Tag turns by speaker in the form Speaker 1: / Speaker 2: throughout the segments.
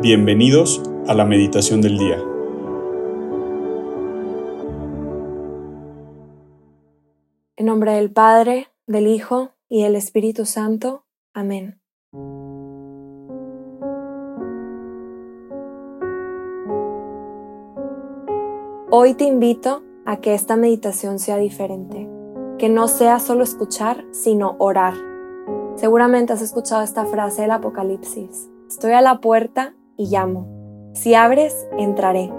Speaker 1: Bienvenidos a la meditación del día.
Speaker 2: En nombre del Padre, del Hijo y del Espíritu Santo. Amén. Hoy te invito a que esta meditación sea diferente, que no sea solo escuchar, sino orar. Seguramente has escuchado esta frase del Apocalipsis. Estoy a la puerta y llamo. Si abres, entraré.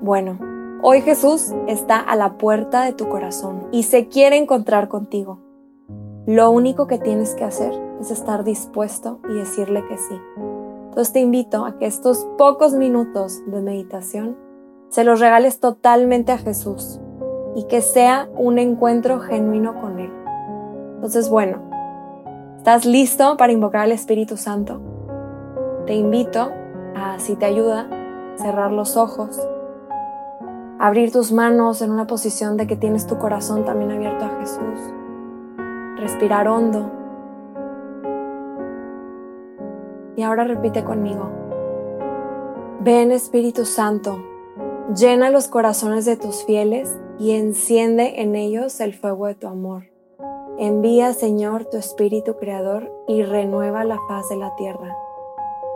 Speaker 2: Bueno, hoy Jesús está a la puerta de tu corazón y se quiere encontrar contigo. Lo único que tienes que hacer es estar dispuesto y decirle que sí. Entonces te invito a que estos pocos minutos de meditación se los regales totalmente a Jesús y que sea un encuentro genuino con Él. Entonces, bueno, ¿estás listo para invocar al Espíritu Santo? Te invito si te ayuda, cerrar los ojos, abrir tus manos en una posición de que tienes tu corazón también abierto a Jesús, respirar hondo. Y ahora repite conmigo. Ven Espíritu Santo, llena los corazones de tus fieles y enciende en ellos el fuego de tu amor. Envía, Señor, tu Espíritu Creador y renueva la faz de la tierra.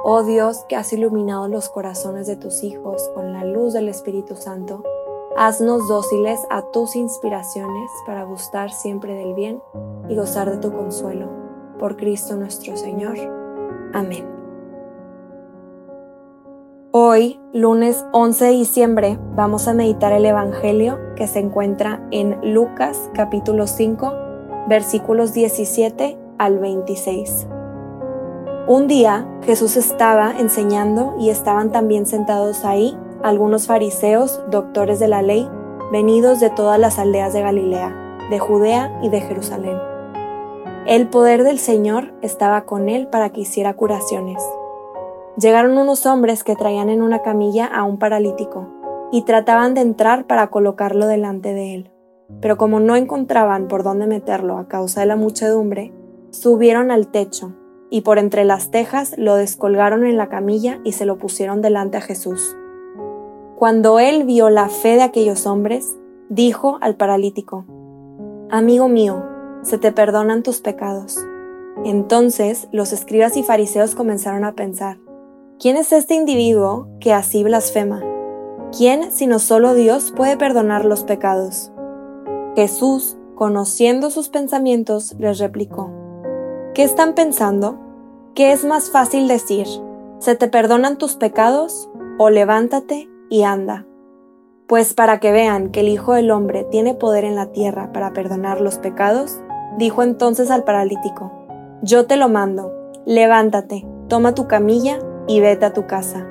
Speaker 2: Oh Dios que has iluminado los corazones de tus hijos con la luz del Espíritu Santo, haznos dóciles a tus inspiraciones para gustar siempre del bien y gozar de tu consuelo. Por Cristo nuestro Señor. Amén. Hoy, lunes 11 de diciembre, vamos a meditar el Evangelio que se encuentra en Lucas capítulo 5, versículos 17 al 26. Un día Jesús estaba enseñando y estaban también sentados ahí algunos fariseos, doctores de la ley, venidos de todas las aldeas de Galilea, de Judea y de Jerusalén. El poder del Señor estaba con él para que hiciera curaciones. Llegaron unos hombres que traían en una camilla a un paralítico y trataban de entrar para colocarlo delante de él. Pero como no encontraban por dónde meterlo a causa de la muchedumbre, subieron al techo y por entre las tejas lo descolgaron en la camilla y se lo pusieron delante a Jesús. Cuando él vio la fe de aquellos hombres, dijo al paralítico, Amigo mío, se te perdonan tus pecados. Entonces los escribas y fariseos comenzaron a pensar, ¿quién es este individuo que así blasfema? ¿Quién sino solo Dios puede perdonar los pecados? Jesús, conociendo sus pensamientos, les replicó, ¿Qué están pensando? ¿Qué es más fácil decir? ¿Se te perdonan tus pecados? ¿O levántate y anda? Pues para que vean que el Hijo del Hombre tiene poder en la tierra para perdonar los pecados, dijo entonces al paralítico, Yo te lo mando, levántate, toma tu camilla y vete a tu casa.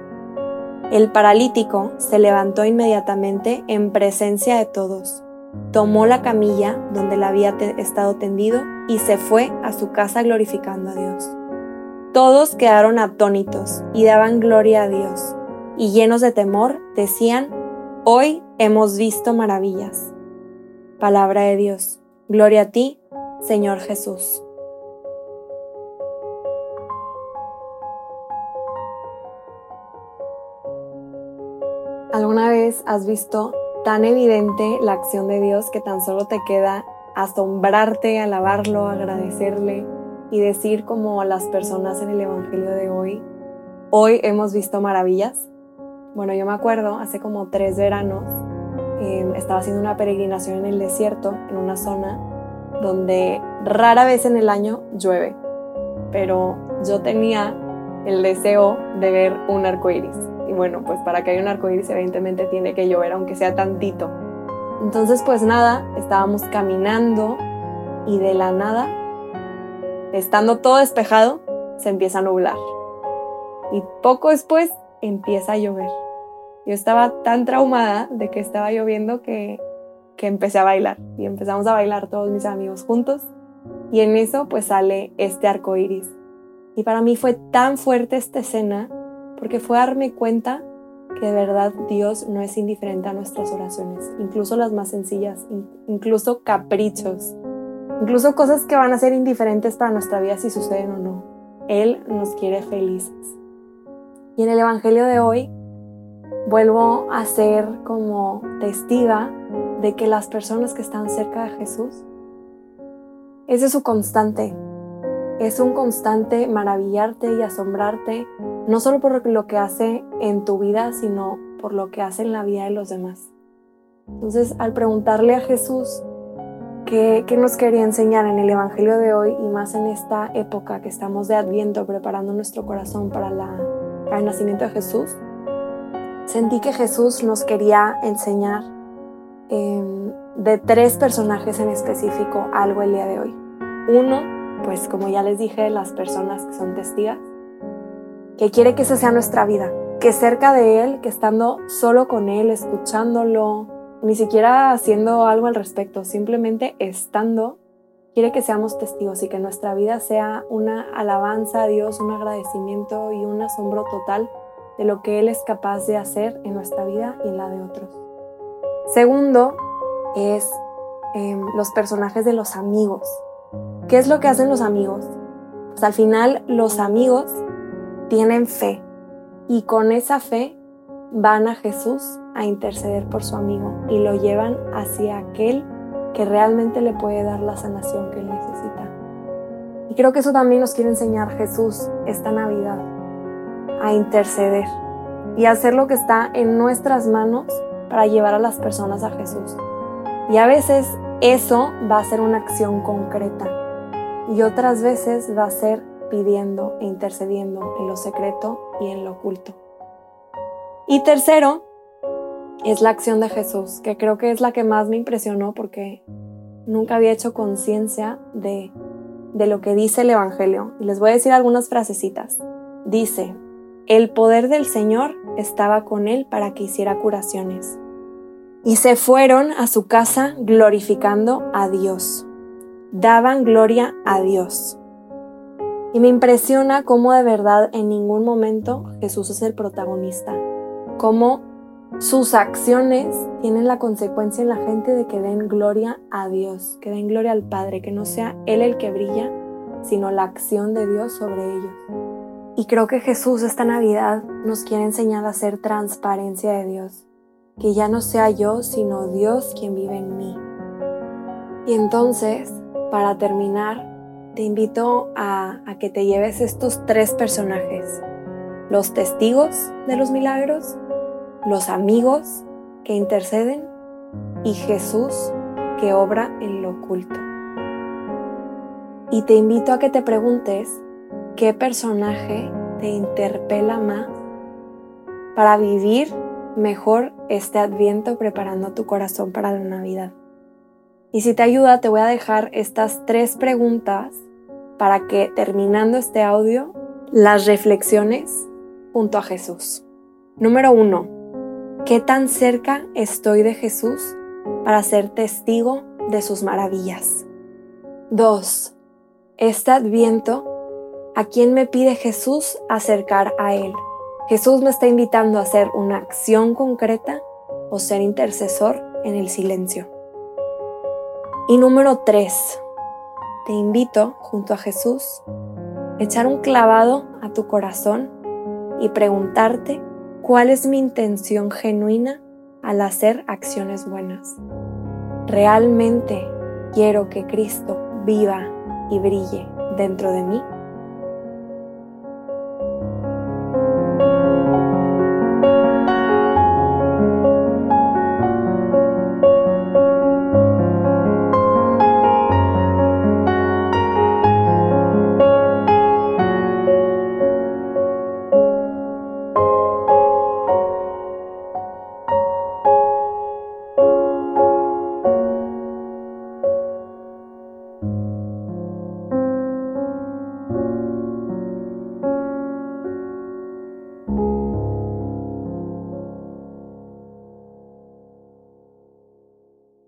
Speaker 2: El paralítico se levantó inmediatamente en presencia de todos tomó la camilla donde la había estado tendido y se fue a su casa glorificando a Dios. Todos quedaron atónitos y daban gloria a Dios, y llenos de temor decían, Hoy hemos visto maravillas. Palabra de Dios. Gloria a ti, Señor Jesús. ¿Alguna vez has visto tan evidente la acción de Dios que tan solo te queda asombrarte, alabarlo, agradecerle y decir como las personas en el Evangelio de hoy, hoy hemos visto maravillas. Bueno, yo me acuerdo, hace como tres veranos, em, estaba haciendo una peregrinación en el desierto, en una zona donde rara vez en el año llueve, pero yo tenía el deseo de ver un arco iris. Y bueno, pues para que haya un arco iris evidentemente tiene que llover, aunque sea tantito. Entonces, pues nada, estábamos caminando y de la nada, estando todo despejado, se empieza a nublar. Y poco después empieza a llover. Yo estaba tan traumada de que estaba lloviendo que, que empecé a bailar. Y empezamos a bailar todos mis amigos juntos. Y en eso pues sale este arco iris. Y para mí fue tan fuerte esta escena porque fue darme cuenta que de verdad Dios no es indiferente a nuestras oraciones, incluso las más sencillas, incluso caprichos, incluso cosas que van a ser indiferentes para nuestra vida si suceden o no. Él nos quiere felices. Y en el Evangelio de hoy vuelvo a ser como testiga de que las personas que están cerca de Jesús, ese es su constante. Es un constante maravillarte y asombrarte, no solo por lo que hace en tu vida, sino por lo que hace en la vida de los demás. Entonces, al preguntarle a Jesús qué, nos quería enseñar en el Evangelio de hoy y más en esta época que estamos de Adviento preparando nuestro corazón para, el nacimiento de Jesús, sentí que Jesús nos quería enseñar em, de tres personajes en específico algo el día de hoy. Uno, pues como ya les dije, las personas que son testigas, que quiere que esa sea nuestra vida, que cerca de Él, que estando solo con Él, escuchándolo, ni siquiera haciendo algo al respecto, simplemente estando, quiere que seamos testigos y que nuestra vida sea una alabanza a Dios, un agradecimiento y un asombro total de lo que Él es capaz de hacer en nuestra vida y en la de otros. Segundo es em, los personajes de los amigos. ¿Qué es lo que hacen los amigos? Pues al final los amigos tienen fe y con esa fe van a Jesús a interceder por su amigo y lo llevan hacia aquel que realmente le puede dar la sanación que él necesita. Y creo que eso también nos quiere enseñar Jesús esta Navidad, a interceder y hacer lo que está en nuestras manos para llevar a las personas a Jesús. Y a veces eso va a ser una acción concreta y otras veces va a ser pidiendo e intercediendo en lo secreto y en lo oculto. Y tercero, es la acción de Jesús, que creo que es la que más me impresionó porque nunca había hecho conciencia de, de lo que dice el Evangelio. Y les voy a decir algunas frasecitas. Dice, el poder del Señor estaba con él para que hiciera curaciones. Y se fueron a su casa glorificando a Dios. Daban gloria a Dios. Y me impresiona cómo de verdad en ningún momento Jesús es el protagonista cómo sus acciones tienen la consecuencia en la gente de que den gloria a Dios, que den gloria al Padre, que no sea Él el que brilla, sino la acción de Dios sobre ellos. Y creo que Jesús esta Navidad nos quiere enseñar a hacer transparencia de Dios, que ya no sea yo, sino Dios quien vive en mí. Y entonces, para terminar, te invito a, a que te lleves estos tres personajes, los testigos de los milagros, los amigos que interceden y Jesús que obra en lo oculto. Y te invito a que te preguntes qué personaje te interpela más para vivir mejor este adviento preparando tu corazón para la Navidad. Y si te ayuda, te voy a dejar estas tres preguntas para que terminando este audio las reflexiones junto a Jesús. Número uno, ¿Qué tan cerca estoy de Jesús para ser testigo de sus maravillas? 2. Este adviento, ¿a quién me pide Jesús acercar a Él? Jesús me está invitando a hacer una acción concreta o ser intercesor en el silencio. Y número 3. Te invito, junto a Jesús, a echar un clavado a tu corazón y preguntarte ¿Cuál es mi intención genuina al hacer acciones buenas? ¿Realmente quiero que Cristo viva y brille dentro de mí?